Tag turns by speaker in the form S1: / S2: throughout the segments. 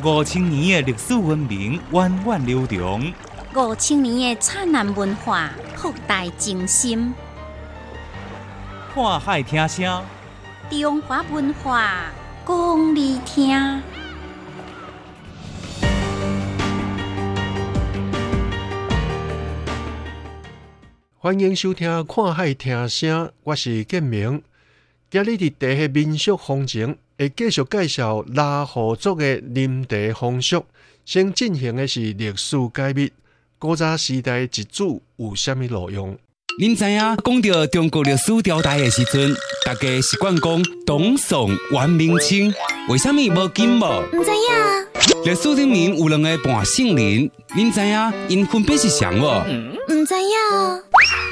S1: 五千年的历史文明源远流长，
S2: 五千年的灿烂文化博大精深。
S1: 看海听声，
S2: 中华文化讲你听。
S3: 欢迎收听《看海听声》，我是建明。今日伫地下民俗风情，会继续介绍拉河族的林地风俗。先进行的是历史解密，古早时代祭祖有虾米路用？
S4: 您知影讲到中国历史朝代的时阵，大家习惯讲董宋、元、明、清，为什么无金无？
S2: 唔知影，
S4: 历史里面有两个半姓林，您知影因分别是谁无？
S2: 唔知影，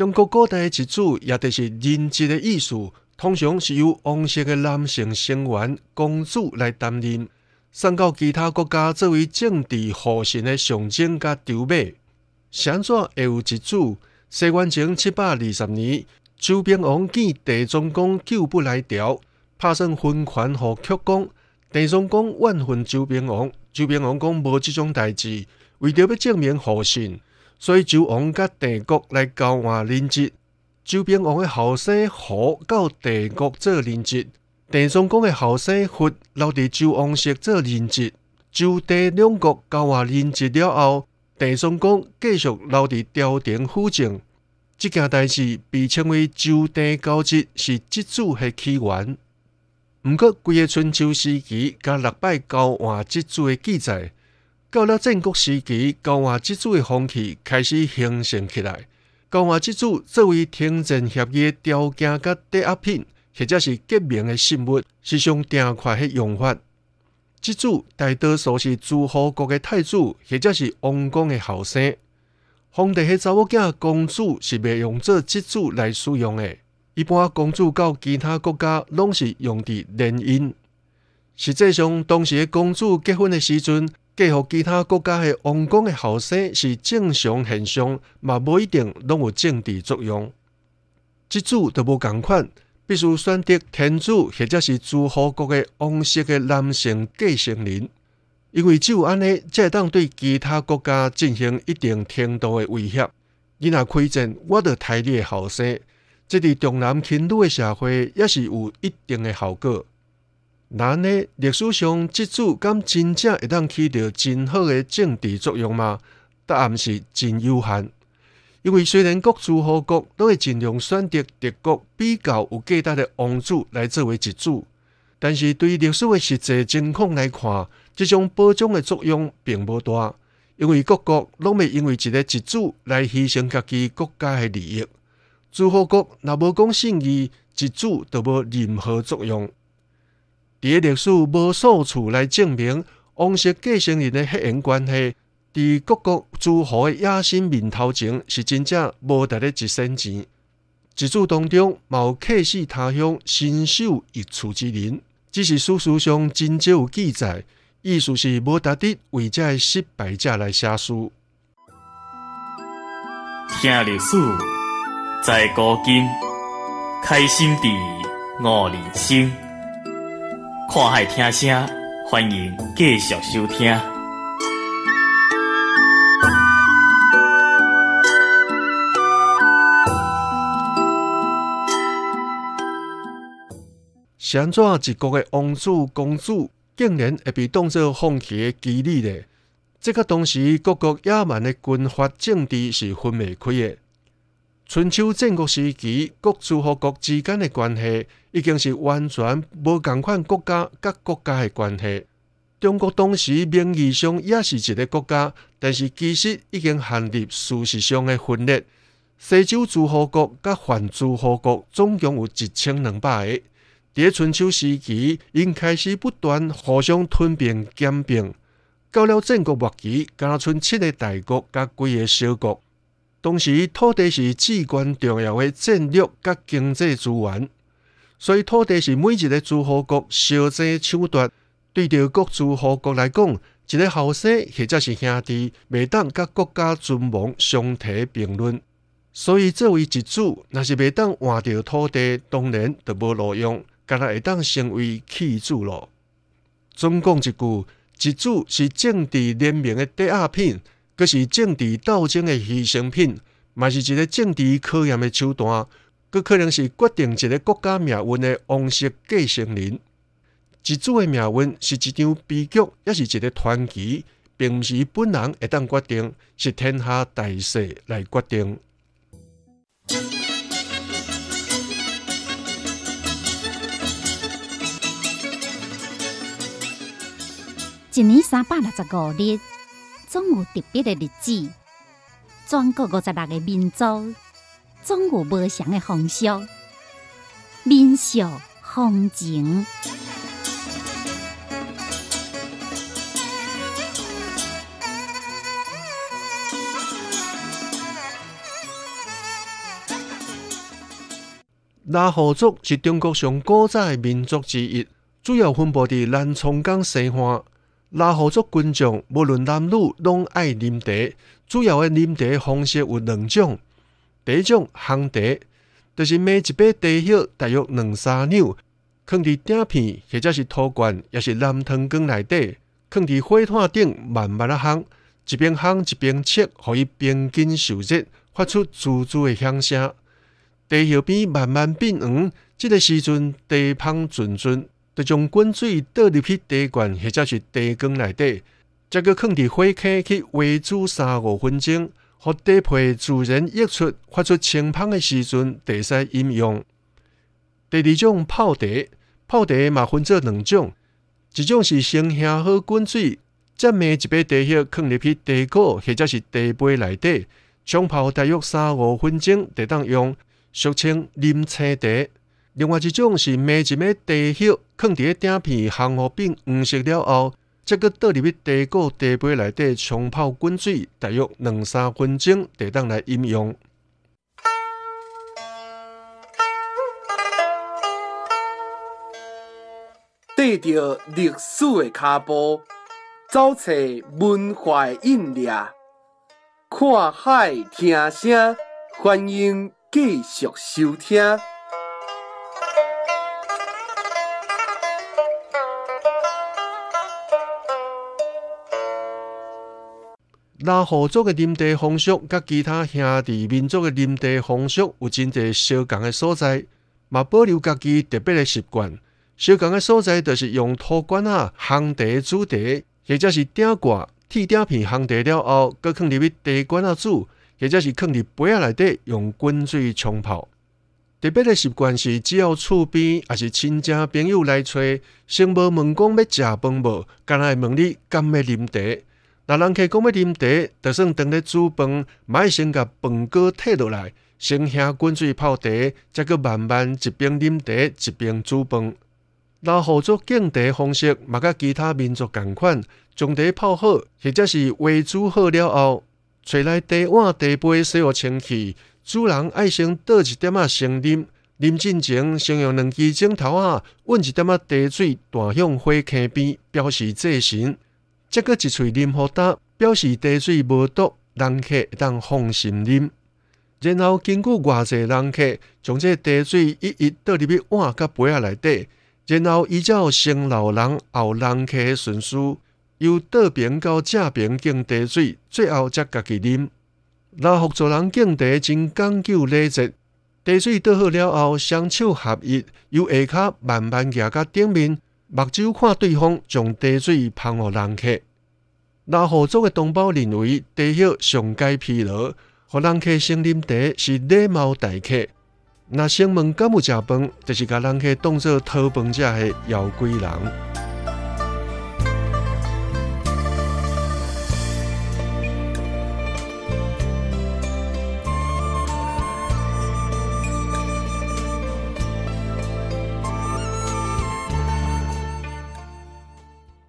S3: 中国古代的一组，也就是人质的意思，通常是由王室的男性成员公主来担任，送到其他国家作为政治护神的象征甲筹码。安怎会有一组？西元前七百二十年，周平王见地宗公救不来调，拍算分权和曲公。地宗公怨恨周平王，周平王讲无这种代志，为着要证明护神。所以周王甲帝国来交换人质，周平王的后生胡到帝国做人质，地宗公的后生佛留伫周王室做人质。周帝两国交换人质了后，地宗公继续留伫朝廷辅政。这件代志被称为周帝交质，是祭祖的起源。毋过，规个春秋时期甲六百交换祭祖的记载。到了战国时期，交换祭祖的风气开始形成起来。交换祭祖作为停战协议的条件甲抵押品，或者是革命的信物，是上定快的用法。祭祖大多数是诸侯国的太子，或者是王公的后生。皇帝的查某囝公主是未用做祭祖来使用的。一般公主到其他国家，拢是用伫联姻。实际上，当时的公主结婚的时阵。嫁予其他国家的王公的后生是正常现象，嘛无一定拢有政治作用。祭祖都无共款，必须选择天主或者是诸侯国的王室的男性继承人，因为只有安尼，才会当对其他国家进行一定程度的威胁。你若开战，我得抬你的后生，这伫重男轻女的社会也是有一定的效果。咱呢？历史上，祭祖敢真正会当起到真好的政治作用吗？答案是真有限。因为虽然各诸侯国都会尽量选择敌国比较有价值的王子来作为祭祖，但是对历史的实际情况来看，这种保障的作用并不大。因为各国拢未因为一个祭祖来牺牲家己国家的利益。诸侯国若无讲信义，祭祖就无任何作用。伫历史无数处来证明王室继承人的血缘关系，伫各国诸侯的野心面头前是真正无值得一仙钱。一组当中有客死他乡、身首异处之人，只是史书上真少有记载，意思是无值得为这失败者来写书。
S5: 听历史，在古今，开心地悟人生。看海听声，欢迎继续收听。
S3: 安怎一国的王子公主，竟然会被当作放弃的基地呢？这个当时各国野蛮的军阀政治是分未开的。春秋战国时期，各诸侯国之间的关系已经是完全无共款国家甲国家的关系。中国当时名义上也是一个国家，但是其实已经陷入事实上的分裂。西周诸侯国甲汉诸侯国总共有一千两百个，伫春秋时期，因开始不断互相吞并兼并，到了战国末期，敢若剩七个大国甲几个小国。当时土地是至关重要的战略甲经济资源，所以土地是每一个诸侯国相争抢夺。对着各诸侯国来讲，一个后生或者是兄弟，未当甲国家尊王相提并论。所以作为一主，若是未当换着土地，当然就无路用，敢若会当成为弃主咯。总讲一句，一主是政治联盟的第二品，阁是政治斗争的牺牲品，嘛是一个政治考验的手段，阁可能是决定一个国家命运的王室继承人。一主的命运是一场悲剧，也是一个传奇，并毋是本人会当决定，是天下大势来决定。
S6: 一年三百六十五日，总有特别的日子。全国五十六个民族，总有不同的风俗、民俗、风情。
S3: 拉祜族是中国上古早的民族之一，主要分布伫南充港西岸。拉祜族群众无论男女，拢爱啉茶。主要的啉茶方式有两种：第一种烘茶，就是每一杯茶叶大约两三两，放伫鼎片或者是陶罐，也是蓝汤缸内底，放伫火炭顶慢慢啊烘，一边烘一边切，互伊边筋受热，发出滋滋的响声。茶叶边慢慢变黄，这个时阵茶香阵阵，就将滚水倒入去茶罐或者是茶缸内底，再搁放伫火坑去煨煮三五分钟，互茶皮自然溢出，发出清香的时阵，茶使饮用。第二种泡茶，泡茶嘛分做两种，一种是先下好滚水，再暝一杯茶叶放入去茶果或者是茶杯内底，冲泡大约三五分钟，就当用。俗称啉青茶，另外一种是每一枚茶叶放伫鼎片烘好变黄色了后，再搁倒入去茶果茶杯内底冲泡滚水，大约两三分钟，就当来饮用。
S7: 缀着历史的脚步，走找文化印印，看海听声，欢迎。继续收听。
S3: 拉祜族的啉茶风俗，甲其他兄弟民族的啉茶风俗有真侪相共的所在，嘛保留家己特别的习惯。相共的所在，就是用土罐啊烘茶煮茶，或者是鼎挂铁鼎片烘茶了后，搁放入去茶罐啊煮。或者是放伫杯仔内底用滚水冲泡。特别的习惯是，只要厝边也是亲戚朋友来找，先无问讲要食饭无，干来问你敢要啉茶。那人客讲要啉茶，就算当咧煮饭，买先甲饭锅摕落来，先下滚水泡茶，再搁慢慢一边啉茶一边煮饭。那合作敬茶方式，嘛甲其他民族共款，将茶泡好，或者是煨煮好了后。找来茶碗、茶杯，洗互清气。主人爱先倒一点仔先啉，啉进前先用两支枕头啊，温一点仔茶水，大向火坑边，表示祭神。再搁一喙啉好呾，表示茶水无毒，人客会当放心啉。然后经过偌济人客，将这茶水一一倒入去碗甲杯仔内底，然后依照先老人后人客的顺序。由倒边到正边敬茶水，最后才家己啉。那福州人敬茶真讲究礼节，茶水倒好了后，双手合一，由下骹慢慢夹到顶面，目睭看对方，将茶水捧予人客。那福州的同胞认为，茶叶上街疲劳，互人客先啉茶是礼貌待客。若先问敢有食饭，就是甲人客当做讨饭者的妖怪人。